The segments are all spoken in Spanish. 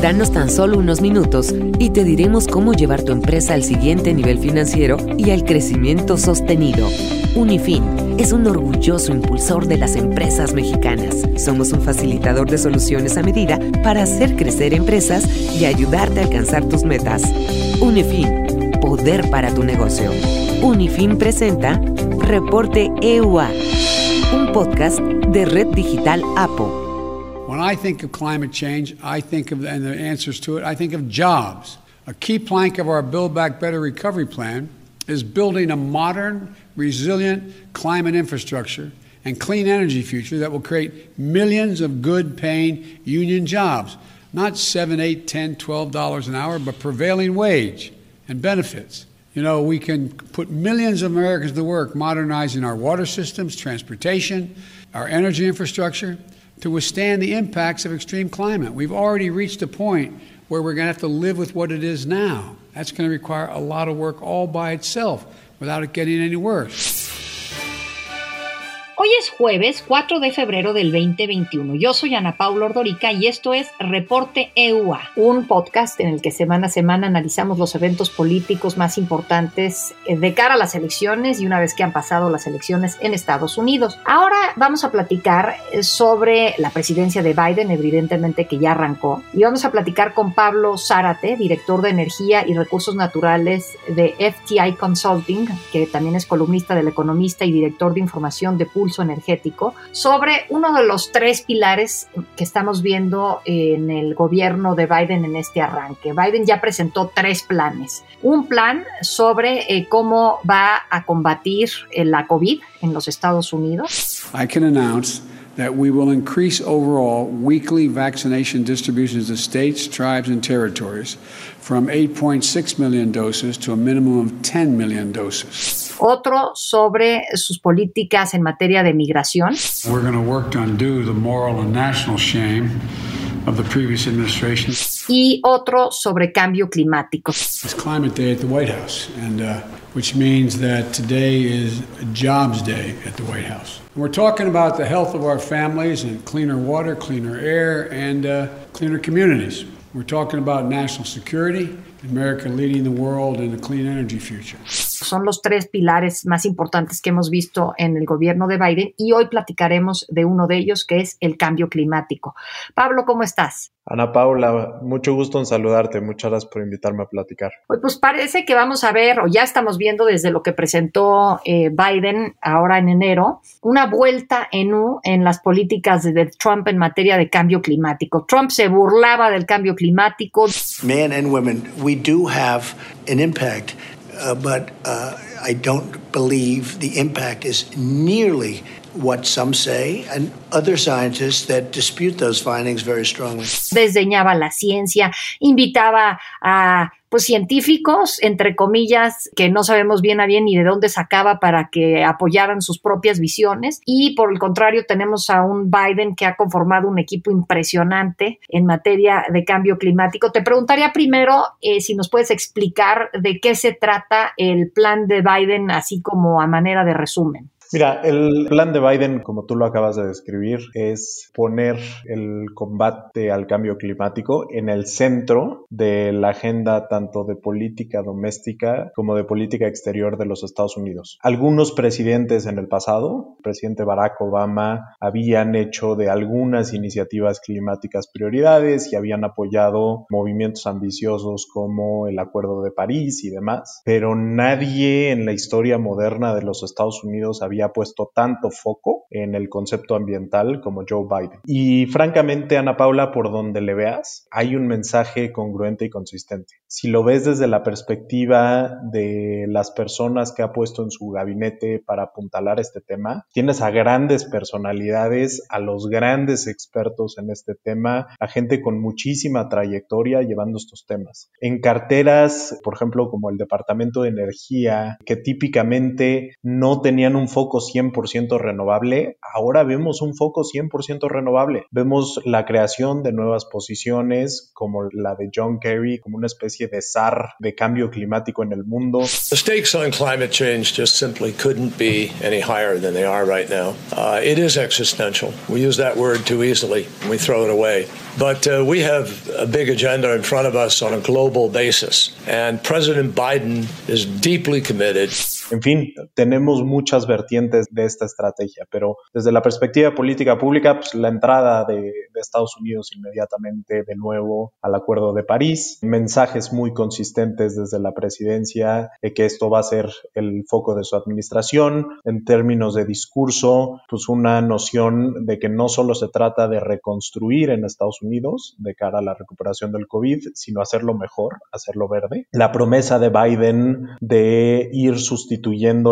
Danos tan solo unos minutos y te diremos cómo llevar tu empresa al siguiente nivel financiero y al crecimiento sostenido. Unifin es un orgulloso impulsor de las empresas mexicanas. Somos un facilitador de soluciones a medida para hacer crecer empresas y ayudarte a alcanzar tus metas. Unifin, poder para tu negocio. Unifin presenta Reporte EUA, un podcast de Red Digital APO. When I think of climate change, I think of, and the answers to it, I think of jobs. A key plank of our Build Back Better recovery plan is building a modern, resilient climate infrastructure and clean energy future that will create millions of good paying union jobs. Not seven, eight, ten, twelve dollars an hour, but prevailing wage and benefits. You know, we can put millions of Americans to work modernizing our water systems, transportation, our energy infrastructure to withstand the impacts of extreme climate. We've already reached a point where we're going to have to live with what it is now. That's going to require a lot of work all by itself without it getting any worse. Hoy es jueves 4 de febrero del 2021. Yo soy Ana Paula Ordorica y esto es Reporte EUA, un podcast en el que semana a semana analizamos los eventos políticos más importantes eh, de cara a las elecciones y una vez que han pasado las elecciones en Estados Unidos. Ahora vamos a platicar eh, sobre la presidencia de Biden, evidentemente que ya arrancó, y vamos a platicar con Pablo Zárate, director de Energía y Recursos Naturales de FTI Consulting, que también es columnista del Economista y director de información de Energético sobre uno de los tres pilares que estamos viendo en el gobierno de Biden en este arranque. Biden ya presentó tres planes. Un plan sobre eh, cómo va a combatir eh, la COVID en los Estados Unidos. I can announce that we will increase overall weekly vaccination distributions to states, tribes, and territories from 8.6 million doses to a minimum of 10 million doses. Otro sobre sus políticas en materia de migración. We're going to work to undo the moral and national shame of the previous administration. Y otro sobre cambio climático. It's Climate Day at the White House, and uh, which means that today is Jobs Day at the White House. We're talking about the health of our families and cleaner water, cleaner air, and uh, cleaner communities. We're talking about national security, America leading the world in a clean energy future. Son los tres pilares más importantes que hemos visto en el gobierno de Biden y hoy platicaremos de uno de ellos que es el cambio climático. Pablo, ¿cómo estás? Ana Paula, mucho gusto en saludarte. Muchas gracias por invitarme a platicar. Pues parece que vamos a ver, o ya estamos viendo desde lo que presentó eh, Biden ahora en enero, una vuelta en U en las políticas de Trump en materia de cambio climático. Trump se burlaba del cambio climático. Men and women, we do have an impact, uh, but uh, I don't believe the impact is nearly what some say, and other scientists that dispute those findings very strongly. Desdeñaba la ciencia, invitaba a pues científicos, entre comillas, que no sabemos bien a bien ni de dónde sacaba para que apoyaran sus propias visiones. Y por el contrario, tenemos a un Biden que ha conformado un equipo impresionante en materia de cambio climático. Te preguntaría primero eh, si nos puedes explicar de qué se trata el plan de Biden, así como a manera de resumen. Mira, el plan de Biden, como tú lo acabas de describir, es poner el combate al cambio climático en el centro de la agenda tanto de política doméstica como de política exterior de los Estados Unidos. Algunos presidentes en el pasado, el presidente Barack Obama, habían hecho de algunas iniciativas climáticas prioridades y habían apoyado movimientos ambiciosos como el Acuerdo de París y demás, pero nadie en la historia moderna de los Estados Unidos había ha puesto tanto foco en el concepto ambiental como Joe Biden. Y francamente, Ana Paula, por donde le veas, hay un mensaje congruente y consistente. Si lo ves desde la perspectiva de las personas que ha puesto en su gabinete para apuntalar este tema, tienes a grandes personalidades, a los grandes expertos en este tema, a gente con muchísima trayectoria llevando estos temas. En carteras, por ejemplo, como el Departamento de Energía, que típicamente no tenían un foco 100% renovable, ahora vemos un foco 100% renovable. Vemos la creación de nuevas posiciones como la de John Kerry, como una especie de zar de cambio climático en el mundo. The stakes on climate change just simply couldn't be any higher than they are right now. Uh, it is existential. We use that word too easily we throw it away. But uh, we have a big agenda in front of us on a global basis. And President Biden is deeply committed. En fin, tenemos muchas vertientes de esta estrategia, pero desde la perspectiva política pública, pues, la entrada de, de, Estados Unidos inmediatamente de nuevo al Acuerdo de París, mensajes muy consistentes desde la presidencia de que esto va a ser el foco de su administración, en términos de discurso, pues una noción de que no solo se trata de reconstruir en Estados Unidos de cara a la recuperación del COVID, sino hacerlo mejor, hacerlo verde. La promesa de Biden de ir sustituyendo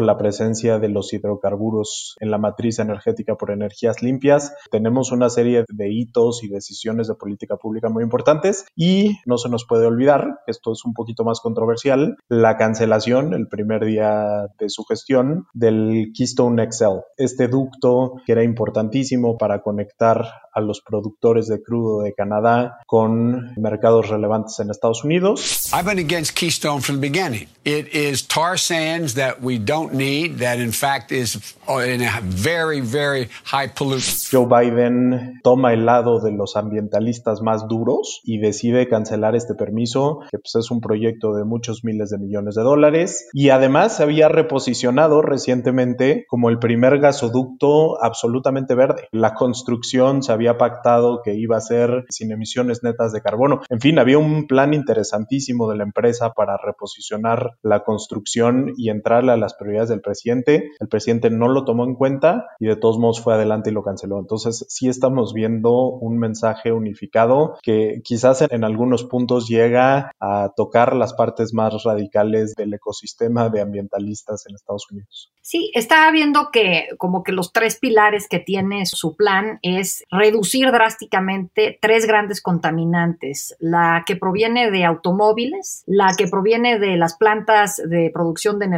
la presencia de los hidrocarburos en la matriz energética por energías limpias. Tenemos una serie de hitos y decisiones de política pública muy importantes y no se nos puede olvidar, esto es un poquito más controversial, la cancelación el primer día de su gestión del Keystone XL, este ducto que era importantísimo para conectar a los productores de crudo de Canadá con mercados relevantes en Estados Unidos. I've been against Keystone from the beginning. It is tar sands that we don't need, that in fact is in a very, very high pollution. Joe Biden toma el lado de los ambientalistas más duros y decide cancelar este permiso, que pues es un proyecto de muchos miles de millones de dólares. Y además se había reposicionado recientemente como el primer gasoducto absolutamente verde. La construcción se había pactado que iba a ser sin emisiones netas de carbono. En fin, había un plan interesantísimo de la empresa para reposicionar la construcción y entrarle las prioridades del presidente. El presidente no lo tomó en cuenta y de todos modos fue adelante y lo canceló. Entonces, sí estamos viendo un mensaje unificado que quizás en algunos puntos llega a tocar las partes más radicales del ecosistema de ambientalistas en Estados Unidos. Sí, estaba viendo que como que los tres pilares que tiene su plan es reducir drásticamente tres grandes contaminantes, la que proviene de automóviles, la que proviene de las plantas de producción de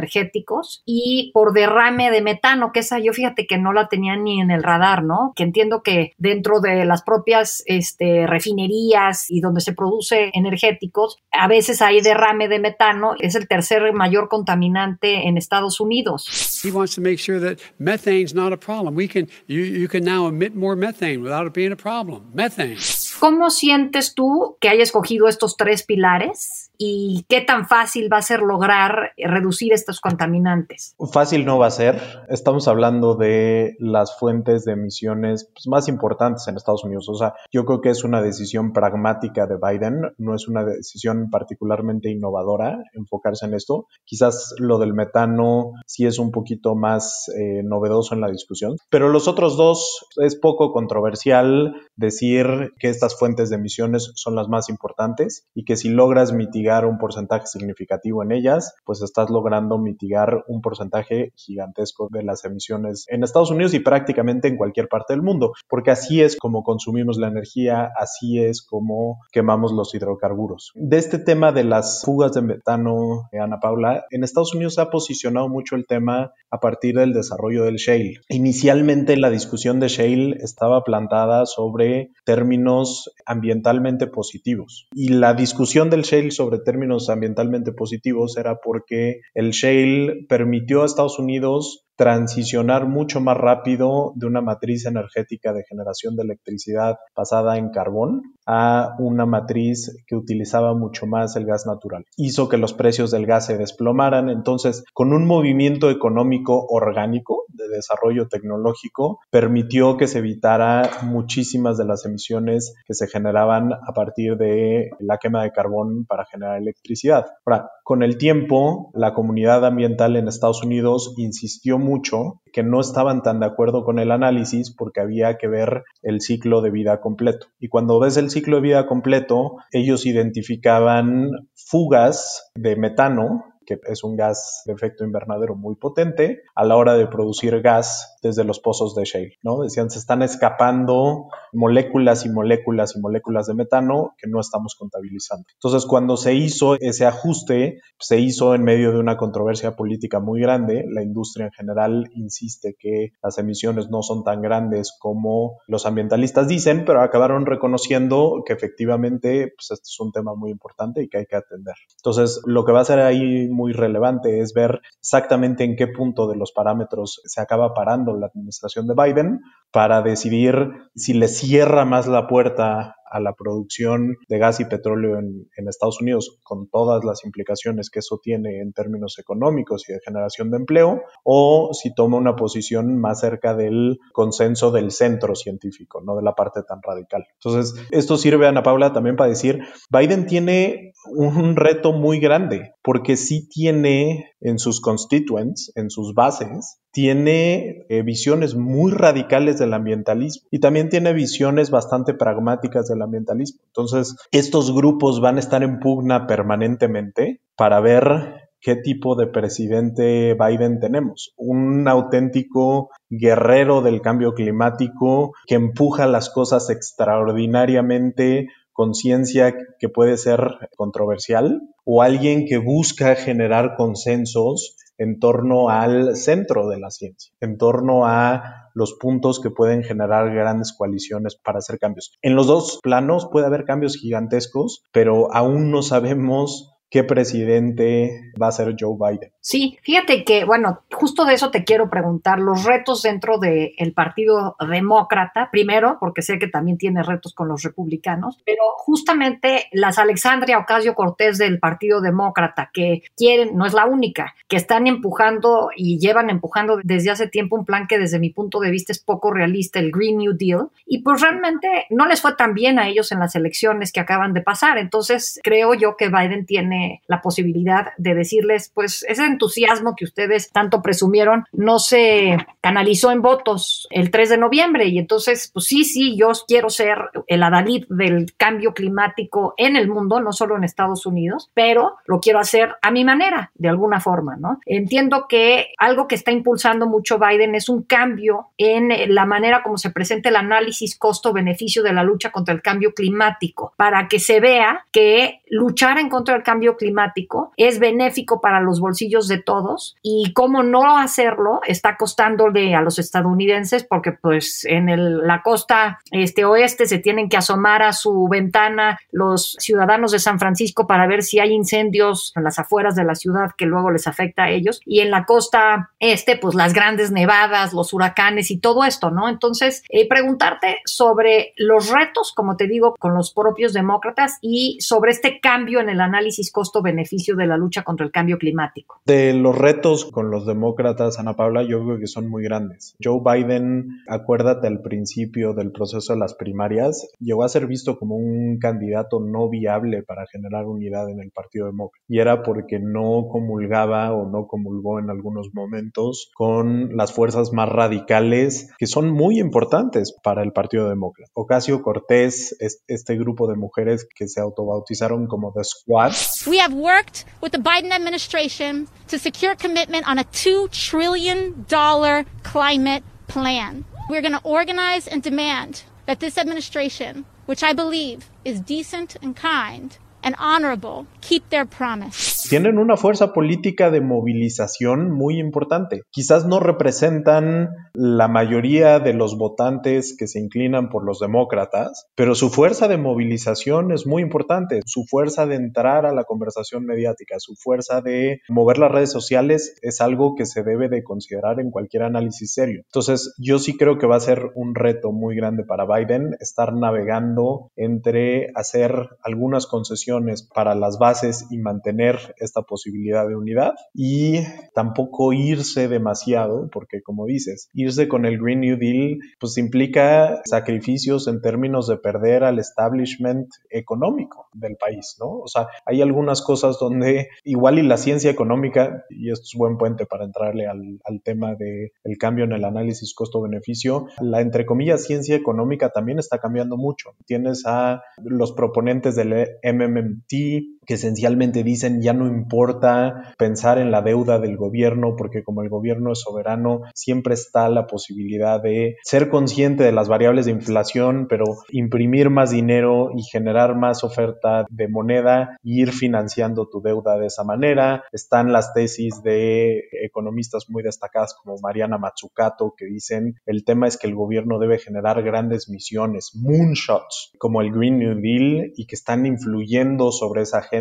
y por derrame de metano, que esa yo fíjate que no la tenía ni en el radar, ¿no? Que entiendo que dentro de las propias este, refinerías y donde se produce energéticos, a veces hay derrame de metano, es el tercer mayor contaminante en Estados Unidos. He wants to make sure that methane's not a problem. We can you, you can now emit more methane without it being a problem. Methane. ¿Cómo sientes tú que haya escogido estos tres pilares? y qué tan fácil va a ser lograr reducir estos contaminantes? Fácil no va a ser. Estamos hablando de las fuentes de emisiones pues, más importantes en Estados Unidos. O sea, yo creo que es una decisión pragmática de Biden, no es una decisión particularmente innovadora enfocarse en esto. Quizás lo del metano sí es un poquito más eh, novedoso en la discusión, pero los otros dos es poco controversial decir que estas fuentes de emisiones son las más importantes y que si logras mitigar un porcentaje significativo en ellas, pues estás logrando mitigar un porcentaje gigantesco de las emisiones en Estados Unidos y prácticamente en cualquier parte del mundo, porque así es como consumimos la energía, así es como quemamos los hidrocarburos. De este tema de las fugas de metano, Ana Paula, en Estados Unidos se ha posicionado mucho el tema a partir del desarrollo del shale. Inicialmente la discusión de shale estaba plantada sobre términos ambientalmente positivos. Y la discusión del shale sobre términos ambientalmente positivos era porque el shale permitió a Estados Unidos transicionar mucho más rápido de una matriz energética de generación de electricidad basada en carbón a una matriz que utilizaba mucho más el gas natural. Hizo que los precios del gas se desplomaran, entonces con un movimiento económico orgánico de desarrollo tecnológico permitió que se evitara muchísimas de las emisiones que se generaban a partir de la quema de carbón para generar electricidad. Ahora, con el tiempo, la comunidad ambiental en Estados Unidos insistió mucho que no estaban tan de acuerdo con el análisis porque había que ver el ciclo de vida completo. Y cuando ves el ciclo de vida completo, ellos identificaban fugas de metano que es un gas de efecto invernadero muy potente, a la hora de producir gas desde los pozos de shale, ¿no? Decían, se están escapando moléculas y moléculas y moléculas de metano que no estamos contabilizando. Entonces, cuando se hizo ese ajuste, se hizo en medio de una controversia política muy grande. La industria en general insiste que las emisiones no son tan grandes como los ambientalistas dicen, pero acabaron reconociendo que efectivamente pues, este es un tema muy importante y que hay que atender. Entonces, lo que va a ser ahí muy relevante es ver exactamente en qué punto de los parámetros se acaba parando la administración de Biden para decidir si le cierra más la puerta a la producción de gas y petróleo en, Estados Unidos, con todas las implicaciones que eso tiene en términos económicos y de generación de empleo, o si toma una posición más cerca del consenso del centro científico, no de la parte tan radical. Entonces, esto sirve, Ana Paula, también para decir, Biden tiene un reto muy grande, porque sí tiene en sus constituents, en sus bases, tiene eh, visiones muy radicales del ambientalismo y también tiene visiones bastante pragmáticas del ambientalismo. Entonces, estos grupos van a estar en pugna permanentemente para ver qué tipo de presidente Biden tenemos. Un auténtico guerrero del cambio climático que empuja las cosas extraordinariamente con ciencia que puede ser controversial o alguien que busca generar consensos en torno al centro de la ciencia, en torno a los puntos que pueden generar grandes coaliciones para hacer cambios. En los dos planos puede haber cambios gigantescos, pero aún no sabemos qué presidente va a ser Joe Biden. Sí, fíjate que, bueno, justo de eso te quiero preguntar, los retos dentro del Partido Demócrata, primero, porque sé que también tiene retos con los republicanos, pero justamente las Alexandria Ocasio Cortés del Partido Demócrata, que quieren, no es la única, que están empujando y llevan empujando desde hace tiempo un plan que desde mi punto de vista es poco realista, el Green New Deal, y pues realmente no les fue tan bien a ellos en las elecciones que acaban de pasar, entonces creo yo que Biden tiene la posibilidad de decirles, pues ese entusiasmo que ustedes tanto presumieron no se canalizó en votos el 3 de noviembre y entonces, pues sí, sí, yo quiero ser el adalid del cambio climático en el mundo, no solo en Estados Unidos, pero lo quiero hacer a mi manera, de alguna forma, ¿no? Entiendo que algo que está impulsando mucho Biden es un cambio en la manera como se presenta el análisis costo-beneficio de la lucha contra el cambio climático, para que se vea que luchar en contra del cambio climático es benéfico para los bolsillos de todos y cómo no hacerlo está costándole a los estadounidenses porque pues en la costa este oeste se tienen que asomar a su ventana los ciudadanos de San Francisco para ver si hay incendios en las afueras de la ciudad que luego les afecta a ellos y en la costa este pues las grandes nevadas, los huracanes y todo esto, ¿no? Entonces, eh, preguntarte sobre los retos, como te digo, con los propios demócratas y sobre este cambio en el análisis costo-beneficio de la lucha contra el cambio climático? De los retos con los demócratas, Ana Paula, yo creo que son muy grandes. Joe Biden, acuérdate al principio del proceso de las primarias, llegó a ser visto como un candidato no viable para generar unidad en el Partido Demócrata. Y era porque no comulgaba o no comulgó en algunos momentos con las fuerzas más radicales que son muy importantes para el Partido Demócrata. Ocasio Cortés, este grupo de mujeres que se autobautizaron como The Squad, We have worked with the Biden administration to secure commitment on a $2 trillion climate plan. We're going to organize and demand that this administration, which I believe is decent and kind and honorable, keep their promise. tienen una fuerza política de movilización muy importante. Quizás no representan la mayoría de los votantes que se inclinan por los demócratas, pero su fuerza de movilización es muy importante. Su fuerza de entrar a la conversación mediática, su fuerza de mover las redes sociales es algo que se debe de considerar en cualquier análisis serio. Entonces, yo sí creo que va a ser un reto muy grande para Biden estar navegando entre hacer algunas concesiones para las bases y mantener esta posibilidad de unidad y tampoco irse demasiado, porque como dices, irse con el Green New Deal pues implica sacrificios en términos de perder al establishment económico del país, ¿no? O sea, hay algunas cosas donde igual y la ciencia económica, y esto es buen puente para entrarle al, al tema del el cambio en el análisis costo-beneficio, la entre comillas ciencia económica también está cambiando mucho. Tienes a los proponentes del Die esencialmente dicen ya no importa pensar en la deuda del gobierno porque como el gobierno es soberano, siempre está la posibilidad de ser consciente de las variables de inflación, pero imprimir más dinero y generar más oferta de moneda e ir financiando tu deuda de esa manera. Están las tesis de economistas muy destacadas como Mariana Matsukato que dicen el tema es que el gobierno debe generar grandes misiones, moonshots, como el Green New Deal y que están influyendo sobre esa agenda,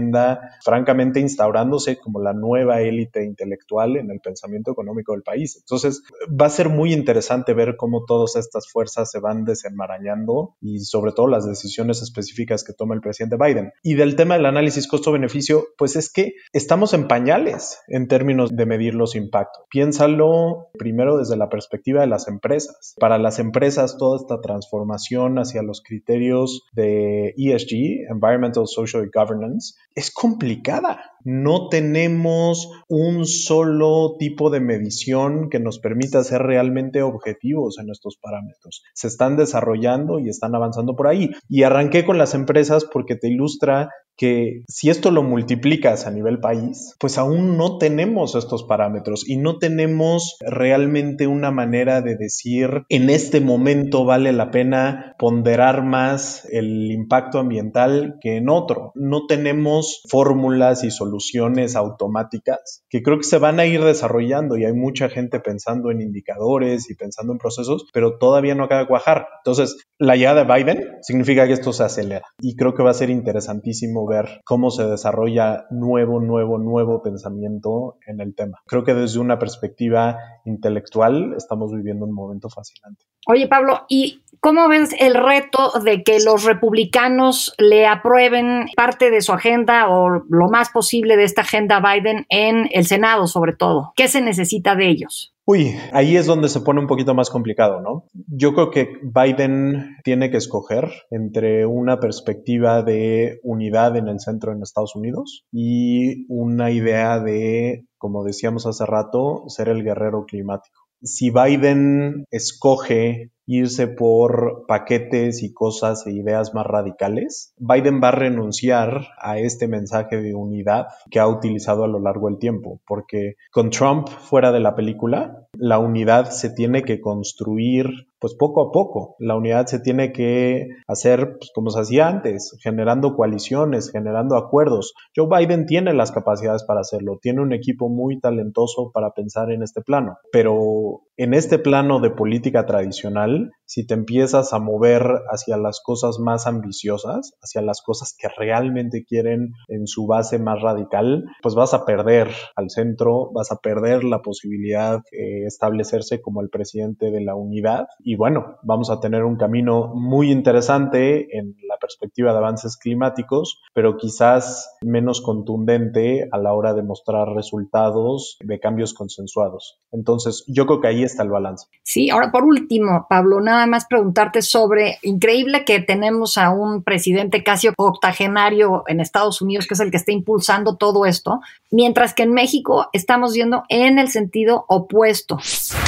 francamente instaurándose como la nueva élite intelectual en el pensamiento económico del país. Entonces, va a ser muy interesante ver cómo todas estas fuerzas se van desenmarañando y sobre todo las decisiones específicas que toma el presidente Biden. Y del tema del análisis costo-beneficio, pues es que estamos en pañales en términos de medir los impactos. Piénsalo primero desde la perspectiva de las empresas. Para las empresas, toda esta transformación hacia los criterios de ESG, Environmental, Social y Governance, es complicada. No tenemos un solo tipo de medición que nos permita ser realmente objetivos en estos parámetros. Se están desarrollando y están avanzando por ahí. Y arranqué con las empresas porque te ilustra que si esto lo multiplicas a nivel país, pues aún no tenemos estos parámetros y no tenemos realmente una manera de decir en este momento vale la pena ponderar más el impacto ambiental que en otro. No tenemos fórmulas y soluciones automáticas que creo que se van a ir desarrollando y hay mucha gente pensando en indicadores y pensando en procesos, pero todavía no acaba de cuajar. Entonces, la llegada de Biden significa que esto se acelera y creo que va a ser interesantísimo ver cómo se desarrolla nuevo, nuevo, nuevo pensamiento en el tema. Creo que desde una perspectiva intelectual estamos viviendo un momento fascinante. Oye, Pablo, ¿y cómo ves el reto de que los republicanos le aprueben parte de su agenda o lo más posible de esta agenda Biden en el Senado, sobre todo? ¿Qué se necesita de ellos? Uy, ahí es donde se pone un poquito más complicado, ¿no? Yo creo que Biden tiene que escoger entre una perspectiva de unidad en el centro en Estados Unidos y una idea de, como decíamos hace rato, ser el guerrero climático. Si Biden escoge irse por paquetes y cosas e ideas más radicales, Biden va a renunciar a este mensaje de unidad que ha utilizado a lo largo del tiempo, porque con Trump fuera de la película, la unidad se tiene que construir pues poco a poco. La unidad se tiene que hacer pues, como se hacía antes, generando coaliciones, generando acuerdos. Joe Biden tiene las capacidades para hacerlo, tiene un equipo muy talentoso para pensar en este plano, pero en este plano de política tradicional, Fall si te empiezas a mover hacia las cosas más ambiciosas, hacia las cosas que realmente quieren en su base más radical, pues vas a perder al centro, vas a perder la posibilidad de establecerse como el presidente de la unidad y bueno, vamos a tener un camino muy interesante en la perspectiva de avances climáticos, pero quizás menos contundente a la hora de mostrar resultados de cambios consensuados. Entonces, yo creo que ahí está el balance. Sí, ahora por último, Pablo, nada más preguntarte sobre, increíble que tenemos a un presidente casi octogenario en Estados Unidos, que es el que está impulsando todo esto, mientras que en México estamos yendo en el sentido opuesto.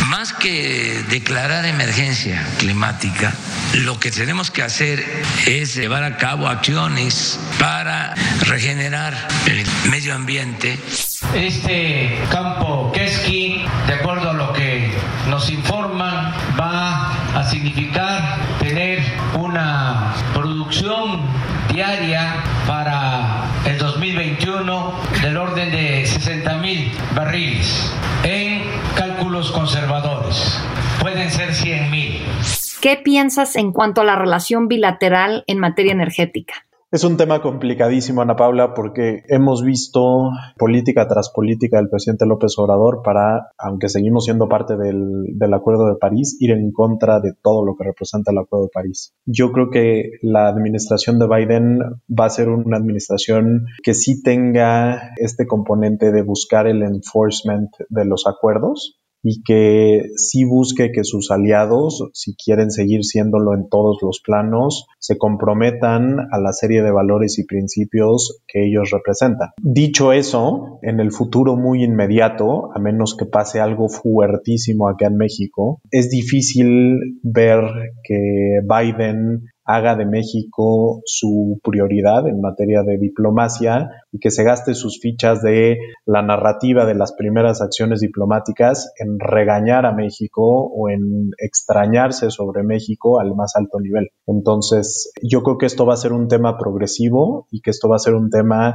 Más que declarar emergencia, climática, lo que tenemos que hacer es llevar a cabo acciones para regenerar el medio ambiente. Este campo Keski, de acuerdo a lo que nos informan, va a significar tener una producción diaria para el 2021 del orden de 60 mil barriles en cálculos conservadores pueden ser 100 mil. ¿Qué piensas en cuanto a la relación bilateral en materia energética? Es un tema complicadísimo, Ana Paula, porque hemos visto política tras política del presidente López Obrador para, aunque seguimos siendo parte del, Acuerdo de París, ir en contra de todo lo que representa el Acuerdo de París. Yo creo que la administración de Biden va a ser una administración que sí tenga este componente de buscar el enforcement de los acuerdos, y que sí busque que sus aliados, si quieren seguir siéndolo en todos los planos, se comprometan a la serie de valores y principios que ellos representan. Dicho eso, en el futuro muy inmediato, a menos que pase algo fuertísimo acá en México, es difícil ver que Biden haga de México su prioridad en materia de diplomacia y que se gaste sus fichas de la narrativa de las primeras acciones diplomáticas en regañar a México o en extrañarse sobre México al más alto nivel. Entonces, yo creo que esto va a ser un tema progresivo y que esto va a ser un tema,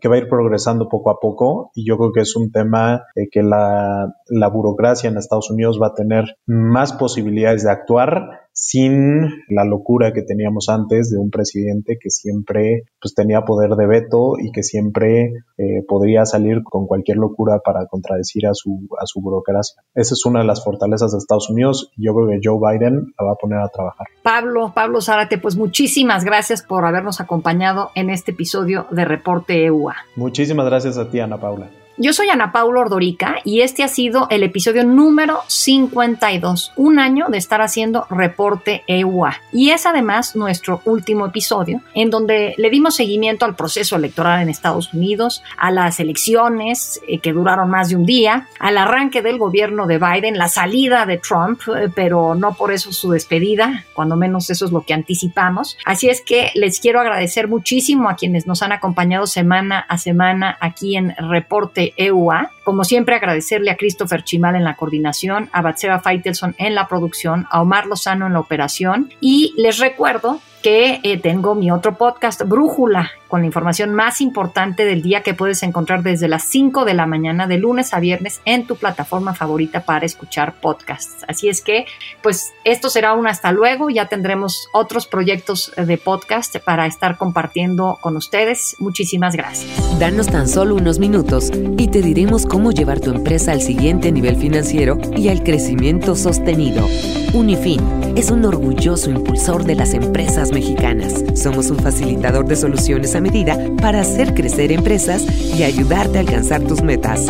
que va a ir progresando poco a poco y yo creo que es un tema eh, que la, la burocracia en Estados Unidos va a tener más posibilidades de actuar sin la locura que teníamos antes de un presidente que siempre pues, tenía poder de veto y que siempre eh, podría salir con cualquier locura para contradecir a su, a su burocracia. Esa es una de las fortalezas de Estados Unidos y yo creo que Joe Biden la va a poner a trabajar. Pablo, Pablo Zárate, pues muchísimas gracias por habernos acompañado en este episodio de Reporte EUA. Muchísimas gracias a ti, Ana Paula. Yo soy Ana Paula Ordorica y este ha sido el episodio número 52, un año de estar haciendo reporte EUA. Y es además nuestro último episodio en donde le dimos seguimiento al proceso electoral en Estados Unidos, a las elecciones eh, que duraron más de un día, al arranque del gobierno de Biden, la salida de Trump, eh, pero no por eso su despedida, cuando menos eso es lo que anticipamos. Así es que les quiero agradecer muchísimo a quienes nos han acompañado semana a semana aquí en Reporte EUA. Como siempre, agradecerle a Christopher Chimal en la coordinación, a Batseva Faitelson en la producción, a Omar Lozano en la operación. Y les recuerdo que eh, tengo mi otro podcast, Brújula, con la información más importante del día que puedes encontrar desde las 5 de la mañana de lunes a viernes en tu plataforma favorita para escuchar podcasts. Así es que, pues esto será un hasta luego, ya tendremos otros proyectos de podcast para estar compartiendo con ustedes. Muchísimas gracias. Danos tan solo unos minutos y te diremos cómo llevar tu empresa al siguiente nivel financiero y al crecimiento sostenido. Unifin es un orgulloso impulsor de las empresas mexicanas. Somos un facilitador de soluciones a medida para hacer crecer empresas y ayudarte a alcanzar tus metas.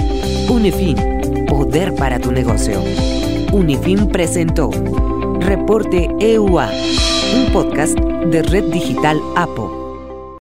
Unifin, poder para tu negocio. Unifin presentó Reporte EUA, un podcast de Red Digital APO.